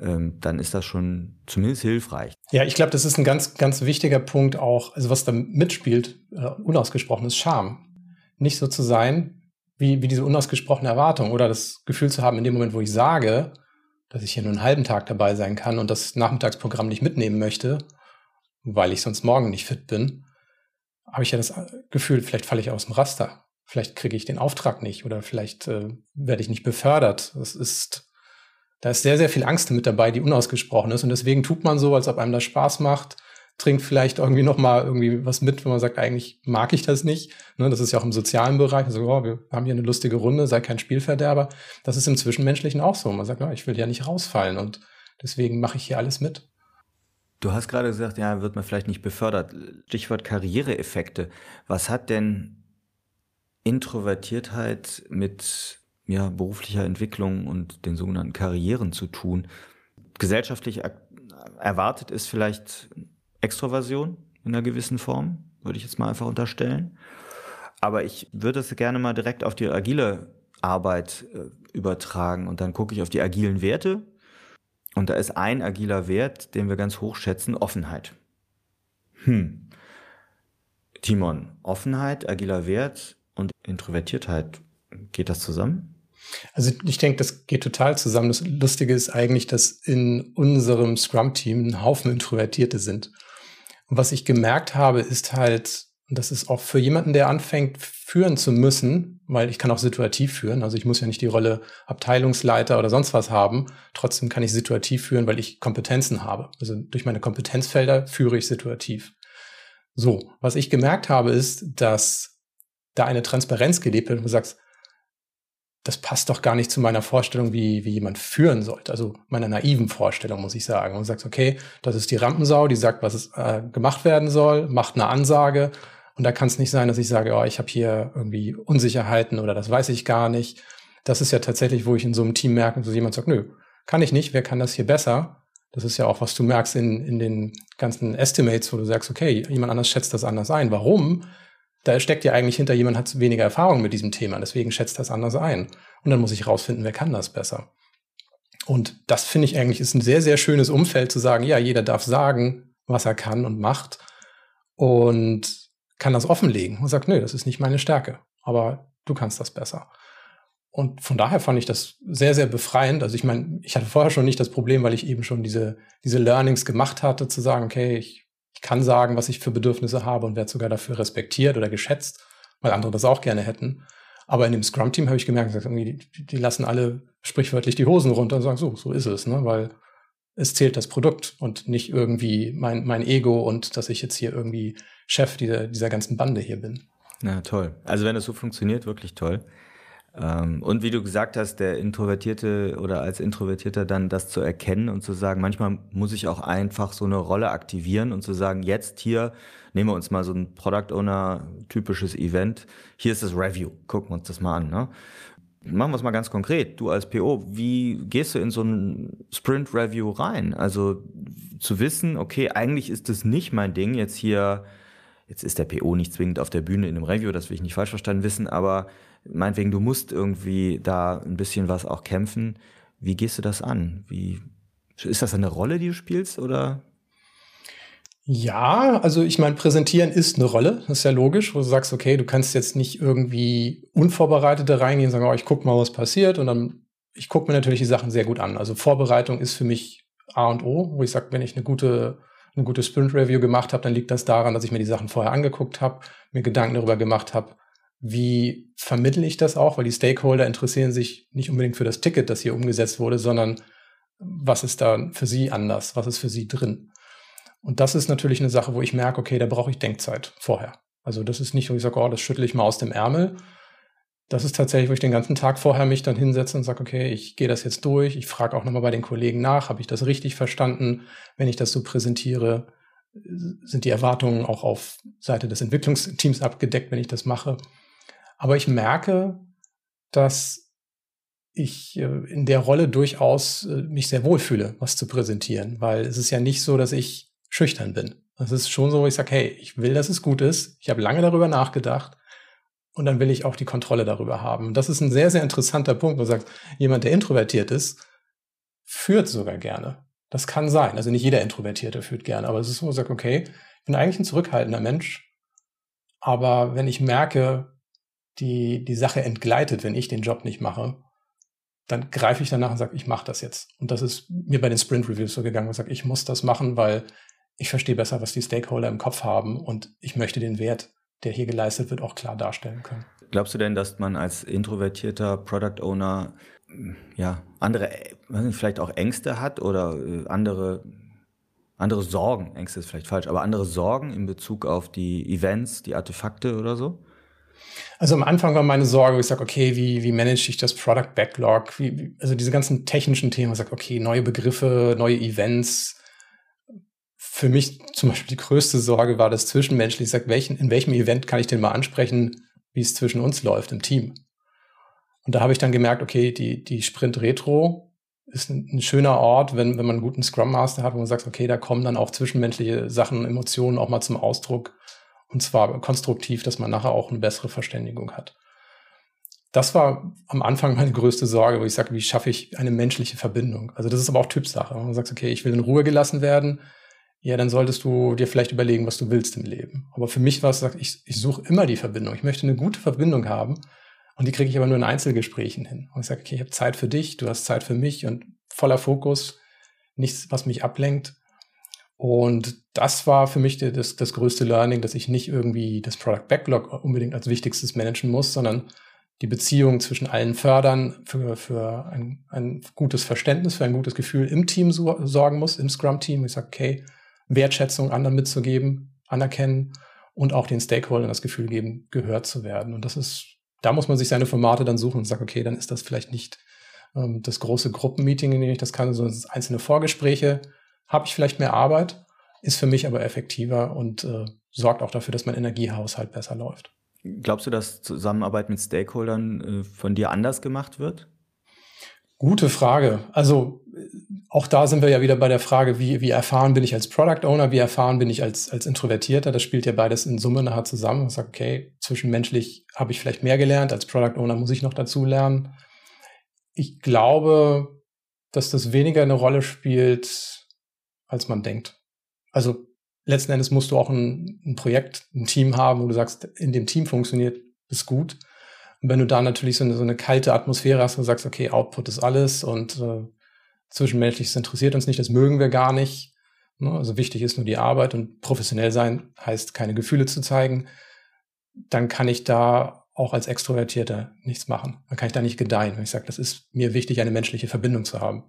S2: ähm, dann ist das schon zumindest hilfreich.
S1: Ja, ich glaube, das ist ein ganz, ganz wichtiger Punkt auch, also was da mitspielt, äh, unausgesprochenes Scham. Nicht so zu sein, wie, wie diese unausgesprochene Erwartung oder das Gefühl zu haben, in dem Moment, wo ich sage, dass ich hier nur einen halben Tag dabei sein kann und das Nachmittagsprogramm nicht mitnehmen möchte, weil ich sonst morgen nicht fit bin, habe ich ja das Gefühl, vielleicht falle ich aus dem Raster. Vielleicht kriege ich den Auftrag nicht oder vielleicht äh, werde ich nicht befördert. Das ist, da ist sehr, sehr viel Angst mit dabei, die unausgesprochen ist. Und deswegen tut man so, als ob einem das Spaß macht, trinkt vielleicht irgendwie noch mal irgendwie was mit, wenn man sagt, eigentlich mag ich das nicht. Ne, das ist ja auch im sozialen Bereich. Also, oh, wir haben hier eine lustige Runde, sei kein Spielverderber. Das ist im Zwischenmenschlichen auch so. Man sagt, oh, ich will ja nicht rausfallen und deswegen mache ich hier alles mit.
S2: Du hast gerade gesagt, ja, wird man vielleicht nicht befördert. Stichwort Karriereeffekte. Was hat denn Introvertiertheit mit ja, beruflicher Entwicklung und den sogenannten Karrieren zu tun? Gesellschaftlich erwartet ist vielleicht Extroversion in einer gewissen Form, würde ich jetzt mal einfach unterstellen. Aber ich würde es gerne mal direkt auf die agile Arbeit äh, übertragen und dann gucke ich auf die agilen Werte. Und da ist ein agiler Wert, den wir ganz hoch schätzen, Offenheit. Hm. Timon, Offenheit, agiler Wert und Introvertiertheit, geht das zusammen?
S1: Also ich denke, das geht total zusammen. Das Lustige ist eigentlich, dass in unserem Scrum-Team ein Haufen Introvertierte sind. Was ich gemerkt habe, ist halt, das ist auch für jemanden, der anfängt, führen zu müssen, weil ich kann auch situativ führen, also ich muss ja nicht die Rolle Abteilungsleiter oder sonst was haben, trotzdem kann ich situativ führen, weil ich Kompetenzen habe. Also durch meine Kompetenzfelder führe ich situativ. So, was ich gemerkt habe, ist, dass da eine Transparenz gelebt wird du sagst, das passt doch gar nicht zu meiner Vorstellung, wie, wie jemand führen sollte. Also meiner naiven Vorstellung, muss ich sagen. Und sagst, okay, das ist die Rampensau, die sagt, was äh, gemacht werden soll, macht eine Ansage. Und da kann es nicht sein, dass ich sage, oh, ich habe hier irgendwie Unsicherheiten oder das weiß ich gar nicht. Das ist ja tatsächlich, wo ich in so einem Team merke, dass jemand sagt, nö, kann ich nicht, wer kann das hier besser? Das ist ja auch, was du merkst in, in den ganzen Estimates, wo du sagst, okay, jemand anders schätzt das anders ein. Warum? Da steckt ja eigentlich hinter, jemand hat weniger Erfahrung mit diesem Thema, deswegen schätzt das anders ein. Und dann muss ich rausfinden, wer kann das besser. Und das finde ich eigentlich ist ein sehr, sehr schönes Umfeld zu sagen, ja, jeder darf sagen, was er kann und macht und kann das offenlegen und sagt, nö, das ist nicht meine Stärke, aber du kannst das besser. Und von daher fand ich das sehr, sehr befreiend. Also ich meine, ich hatte vorher schon nicht das Problem, weil ich eben schon diese, diese Learnings gemacht hatte, zu sagen, okay, ich ich kann sagen, was ich für Bedürfnisse habe und werde sogar dafür respektiert oder geschätzt, weil andere das auch gerne hätten. Aber in dem Scrum-Team habe ich gemerkt, die, die, lassen alle sprichwörtlich die Hosen runter und sagen, so, so ist es, ne? weil es zählt das Produkt und nicht irgendwie mein, mein Ego und dass ich jetzt hier irgendwie Chef dieser, dieser ganzen Bande hier bin.
S2: Na toll. Also wenn das so funktioniert, wirklich toll. Ähm, und wie du gesagt hast, der Introvertierte oder als Introvertierter dann das zu erkennen und zu sagen, manchmal muss ich auch einfach so eine Rolle aktivieren und zu sagen, jetzt hier nehmen wir uns mal so ein Product Owner typisches Event. Hier ist das Review. Gucken wir uns das mal an. Ne? Machen wir es mal ganz konkret. Du als PO, wie gehst du in so ein Sprint Review rein? Also zu wissen, okay, eigentlich ist das nicht mein Ding, jetzt hier, jetzt ist der PO nicht zwingend auf der Bühne in einem Review, das will ich nicht falsch verstanden wissen, aber meinetwegen, du musst irgendwie da ein bisschen was auch kämpfen. Wie gehst du das an? Wie, ist das eine Rolle, die du spielst oder?
S1: Ja, also ich meine, präsentieren ist eine Rolle, das ist ja logisch, wo du sagst, okay, du kannst jetzt nicht irgendwie unvorbereitet da reingehen und sagen, oh, ich guck mal, was passiert und dann, ich gucke mir natürlich die Sachen sehr gut an. Also Vorbereitung ist für mich A und O, wo ich sage, wenn ich eine gute, eine gute Sprint-Review gemacht habe, dann liegt das daran, dass ich mir die Sachen vorher angeguckt habe, mir Gedanken darüber gemacht habe, wie vermittle ich das auch? Weil die Stakeholder interessieren sich nicht unbedingt für das Ticket, das hier umgesetzt wurde, sondern was ist da für sie anders? Was ist für sie drin? Und das ist natürlich eine Sache, wo ich merke, okay, da brauche ich Denkzeit vorher. Also das ist nicht, wo ich sage, oh, das schüttle ich mal aus dem Ärmel. Das ist tatsächlich, wo ich den ganzen Tag vorher mich dann hinsetze und sage, okay, ich gehe das jetzt durch. Ich frage auch nochmal bei den Kollegen nach, habe ich das richtig verstanden, wenn ich das so präsentiere? Sind die Erwartungen auch auf Seite des Entwicklungsteams abgedeckt, wenn ich das mache? Aber ich merke, dass ich äh, in der Rolle durchaus äh, mich sehr wohlfühle, was zu präsentieren, weil es ist ja nicht so, dass ich schüchtern bin. Es ist schon so, wo ich sage, hey, ich will, dass es gut ist. Ich habe lange darüber nachgedacht und dann will ich auch die Kontrolle darüber haben. Und das ist ein sehr, sehr interessanter Punkt, wo du sagst, jemand, der introvertiert ist, führt sogar gerne. Das kann sein. Also nicht jeder Introvertierte führt gerne, aber es ist so, wo ich sage, okay, ich bin eigentlich ein zurückhaltender Mensch, aber wenn ich merke, die, die Sache entgleitet, wenn ich den Job nicht mache, dann greife ich danach und sage, ich mache das jetzt. Und das ist mir bei den Sprint Reviews so gegangen, ich sage, ich muss das machen, weil ich verstehe besser, was die Stakeholder im Kopf haben und ich möchte den Wert, der hier geleistet wird, auch klar darstellen können.
S2: Glaubst du denn, dass man als introvertierter Product Owner ja andere, vielleicht auch Ängste hat oder äh, andere andere Sorgen, Ängste ist vielleicht falsch, aber andere Sorgen in Bezug auf die Events, die Artefakte oder so?
S1: Also am Anfang war meine Sorge, ich sage, okay, wie, wie manage ich das Product Backlog? Wie, also diese ganzen technischen Themen, ich sage, okay, neue Begriffe, neue Events. Für mich zum Beispiel die größte Sorge war das Zwischenmenschliche. Ich sage, welchen, in welchem Event kann ich denn mal ansprechen, wie es zwischen uns läuft im Team? Und da habe ich dann gemerkt, okay, die, die Sprint Retro ist ein, ein, schöner Ort, wenn, wenn man einen guten Scrum Master hat, wo man sagt, okay, da kommen dann auch zwischenmenschliche Sachen, Emotionen auch mal zum Ausdruck. Und zwar konstruktiv, dass man nachher auch eine bessere Verständigung hat. Das war am Anfang meine größte Sorge, wo ich sage, wie schaffe ich eine menschliche Verbindung? Also das ist aber auch Typsache. Wenn man sagt, okay, ich will in Ruhe gelassen werden, ja, dann solltest du dir vielleicht überlegen, was du willst im Leben. Aber für mich war es, ich, ich suche immer die Verbindung. Ich möchte eine gute Verbindung haben. Und die kriege ich aber nur in Einzelgesprächen hin. Und ich sage, okay, ich habe Zeit für dich, du hast Zeit für mich und voller Fokus, nichts, was mich ablenkt. Und das war für mich das, das größte Learning, dass ich nicht irgendwie das Product Backlog unbedingt als wichtigstes managen muss, sondern die Beziehung zwischen allen fördern, für, für ein, ein gutes Verständnis, für ein gutes Gefühl im Team so, sorgen muss, im Scrum-Team. Ich sage, okay, Wertschätzung anderen mitzugeben, anerkennen und auch den Stakeholdern das Gefühl geben, gehört zu werden. Und das ist da muss man sich seine Formate dann suchen und sagt, okay, dann ist das vielleicht nicht ähm, das große Gruppenmeeting, in dem ich das kann, sondern einzelne Vorgespräche. Habe ich vielleicht mehr Arbeit, ist für mich aber effektiver und äh, sorgt auch dafür, dass mein Energiehaushalt besser läuft.
S2: Glaubst du, dass Zusammenarbeit mit Stakeholdern äh, von dir anders gemacht wird?
S1: Gute Frage. Also auch da sind wir ja wieder bei der Frage, wie, wie erfahren bin ich als Product Owner, wie erfahren bin ich als, als Introvertierter. Das spielt ja beides in Summe nachher zusammen. Ich sage, okay, zwischenmenschlich habe ich vielleicht mehr gelernt, als Product Owner muss ich noch dazu lernen. Ich glaube, dass das weniger eine Rolle spielt, als man denkt. Also letzten Endes musst du auch ein, ein Projekt, ein Team haben, wo du sagst, in dem Team funktioniert es gut. Und wenn du da natürlich so eine, so eine kalte Atmosphäre hast, du sagst, okay, Output ist alles und äh, zwischenmenschliches interessiert uns nicht, das mögen wir gar nicht. Ne? Also wichtig ist nur die Arbeit und professionell sein heißt, keine Gefühle zu zeigen. Dann kann ich da auch als Extrovertierter nichts machen. Dann kann ich da nicht gedeihen. Wenn ich sage, das ist mir wichtig, eine menschliche Verbindung zu haben.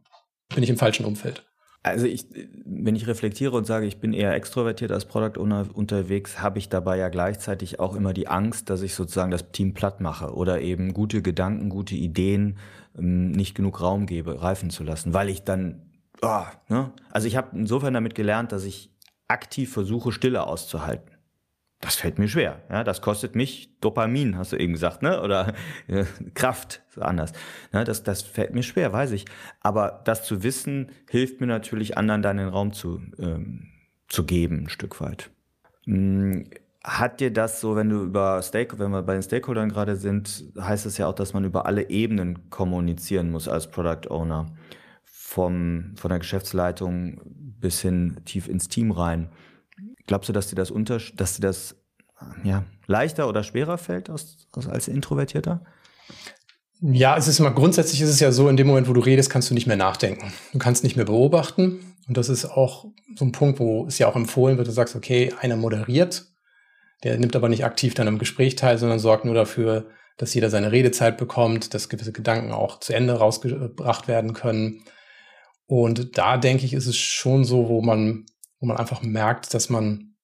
S1: Bin ich im falschen Umfeld.
S2: Also ich, wenn ich reflektiere und sage, ich bin eher extrovertiert als Product Owner unterwegs, habe ich dabei ja gleichzeitig auch immer die Angst, dass ich sozusagen das Team platt mache oder eben gute Gedanken, gute Ideen ähm, nicht genug Raum gebe, reifen zu lassen, weil ich dann, oh, ne? also ich habe insofern damit gelernt, dass ich aktiv versuche, Stille auszuhalten. Das fällt mir schwer. Ja, das kostet mich Dopamin, hast du eben gesagt, ne? Oder äh, Kraft, anders. Ne? Das, das fällt mir schwer, weiß ich. Aber das zu wissen, hilft mir natürlich, anderen dann den Raum zu, ähm, zu geben, ein Stück weit. Hm, hat dir das so, wenn du über Stake, wenn wir bei den Stakeholdern gerade sind, heißt es ja auch, dass man über alle Ebenen kommunizieren muss als Product Owner. Vom, von der Geschäftsleitung bis hin tief ins Team rein. Glaubst du, dass dir das unter, dass dir das ja, leichter oder schwerer fällt als, als Introvertierter?
S1: Ja, es ist immer grundsätzlich ist es ja so, in dem Moment, wo du redest, kannst du nicht mehr nachdenken. Du kannst nicht mehr beobachten. Und das ist auch so ein Punkt, wo es ja auch empfohlen wird, du sagst, okay, einer moderiert, der nimmt aber nicht aktiv dann im Gespräch teil, sondern sorgt nur dafür, dass jeder seine Redezeit bekommt, dass gewisse Gedanken auch zu Ende rausgebracht werden können. Und da denke ich, ist es schon so, wo man wo man einfach merkt, dass man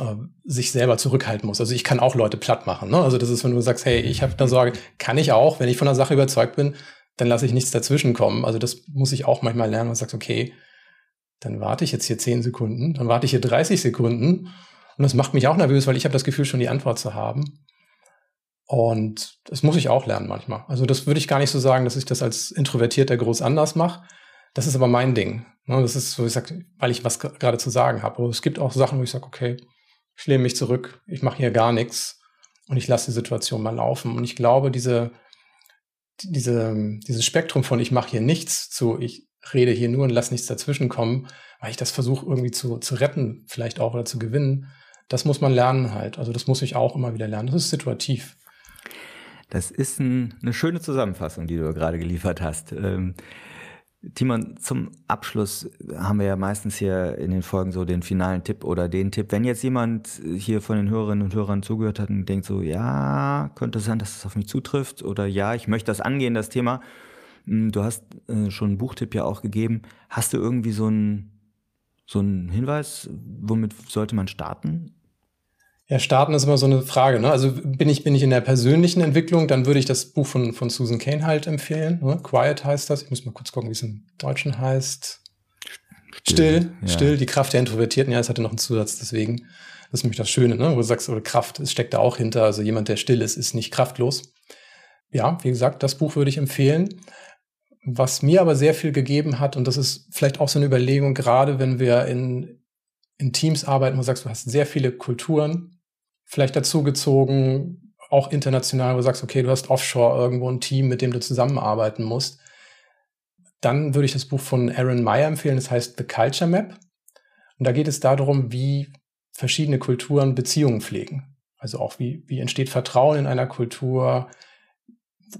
S1: äh, sich selber zurückhalten muss. Also ich kann auch Leute platt machen. Ne? Also das ist, wenn du sagst, hey, ich habe da Sorge, kann ich auch, wenn ich von der Sache überzeugt bin, dann lasse ich nichts dazwischen kommen. Also das muss ich auch manchmal lernen und sagst, okay, dann warte ich jetzt hier zehn Sekunden, dann warte ich hier 30 Sekunden und das macht mich auch nervös, weil ich habe das Gefühl, schon die Antwort zu haben. Und das muss ich auch lernen manchmal. Also das würde ich gar nicht so sagen, dass ich das als Introvertierter groß anders mache. Das ist aber mein Ding. Ne, das ist so, ich sag, weil ich was gerade zu sagen habe. Aber es gibt auch Sachen, wo ich sage, okay, ich lehne mich zurück, ich mache hier gar nichts und ich lasse die Situation mal laufen. Und ich glaube, diese, diese, dieses Spektrum von ich mache hier nichts zu ich rede hier nur und lasse nichts dazwischen kommen, weil ich das versuche irgendwie zu, zu retten, vielleicht auch oder zu gewinnen, das muss man lernen halt. Also das muss ich auch immer wieder lernen. Das ist situativ.
S2: Das ist ein, eine schöne Zusammenfassung, die du gerade geliefert hast. Ähm Timon, zum Abschluss haben wir ja meistens hier in den Folgen so den finalen Tipp oder den Tipp. Wenn jetzt jemand hier von den Hörerinnen und Hörern zugehört hat und denkt so, ja, könnte sein, dass es auf mich zutrifft oder ja, ich möchte das angehen, das Thema. Hm, du hast äh, schon einen Buchtipp ja auch gegeben. Hast du irgendwie so einen, so einen Hinweis, womit sollte man starten?
S1: Ja, starten ist immer so eine Frage. Ne? Also bin ich, bin ich in der persönlichen Entwicklung, dann würde ich das Buch von, von Susan Kane halt empfehlen. Ne? Quiet heißt das. Ich muss mal kurz gucken, wie es im Deutschen heißt. Still, still, ja. still, die Kraft der Introvertierten. Ja, es hatte noch einen Zusatz, deswegen. Das ist nämlich das Schöne, ne? wo du sagst, oder Kraft, es steckt da auch hinter. Also jemand, der still ist, ist nicht kraftlos. Ja, wie gesagt, das Buch würde ich empfehlen. Was mir aber sehr viel gegeben hat, und das ist vielleicht auch so eine Überlegung, gerade wenn wir in, in Teams arbeiten, wo du sagst, du hast sehr viele Kulturen, vielleicht dazugezogen, auch international, wo du sagst, okay, du hast offshore irgendwo ein Team, mit dem du zusammenarbeiten musst, dann würde ich das Buch von Aaron Meyer empfehlen, das heißt The Culture Map. Und da geht es darum, wie verschiedene Kulturen Beziehungen pflegen. Also auch wie, wie entsteht Vertrauen in einer Kultur,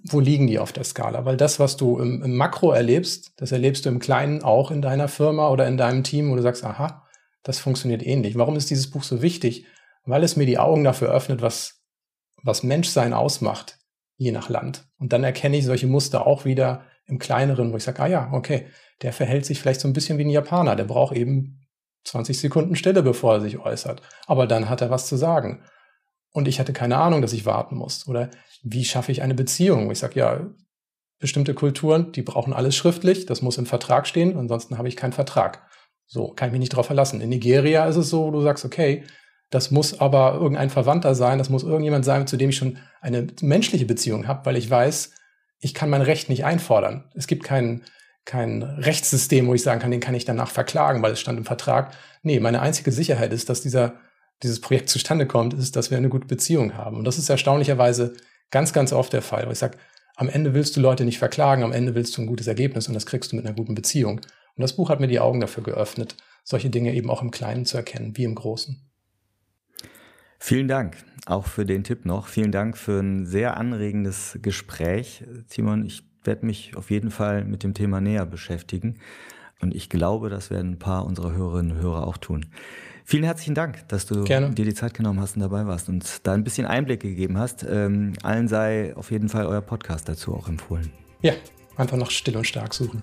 S1: wo liegen die auf der Skala? Weil das, was du im, im, Makro erlebst, das erlebst du im Kleinen auch in deiner Firma oder in deinem Team, wo du sagst, aha, das funktioniert ähnlich. Warum ist dieses Buch so wichtig? Weil es mir die Augen dafür öffnet, was, was Menschsein ausmacht, je nach Land. Und dann erkenne ich solche Muster auch wieder im Kleineren, wo ich sage, ah ja, okay, der verhält sich vielleicht so ein bisschen wie ein Japaner, der braucht eben 20 Sekunden Stille, bevor er sich äußert. Aber dann hat er was zu sagen. Und ich hatte keine Ahnung, dass ich warten muss. Oder wie schaffe ich eine Beziehung? Ich sage, ja, bestimmte Kulturen, die brauchen alles schriftlich, das muss im Vertrag stehen, ansonsten habe ich keinen Vertrag. So, kann ich mich nicht darauf verlassen. In Nigeria ist es so, wo du sagst, okay, das muss aber irgendein Verwandter sein, das muss irgendjemand sein, zu dem ich schon eine menschliche Beziehung habe, weil ich weiß, ich kann mein Recht nicht einfordern. Es gibt kein, kein Rechtssystem, wo ich sagen kann, den kann ich danach verklagen, weil es stand im Vertrag. Nee, meine einzige Sicherheit ist, dass dieser, dieses Projekt zustande kommt, ist, dass wir eine gute Beziehung haben. Und das ist erstaunlicherweise ganz, ganz oft der Fall. Weil ich sage, am Ende willst du Leute nicht verklagen, am Ende willst du ein gutes Ergebnis und das kriegst du mit einer guten Beziehung. Und das Buch hat mir die Augen dafür geöffnet, solche Dinge eben auch im Kleinen zu erkennen, wie im Großen.
S2: Vielen Dank auch für den Tipp noch. Vielen Dank für ein sehr anregendes Gespräch. Timon, ich werde mich auf jeden Fall mit dem Thema näher beschäftigen. Und ich glaube, das werden ein paar unserer Hörerinnen und Hörer auch tun. Vielen herzlichen Dank, dass du Gerne. dir die Zeit genommen hast und dabei warst und da ein bisschen Einblicke gegeben hast. Ähm, allen sei auf jeden Fall euer Podcast dazu auch empfohlen.
S1: Ja, einfach noch still und stark suchen.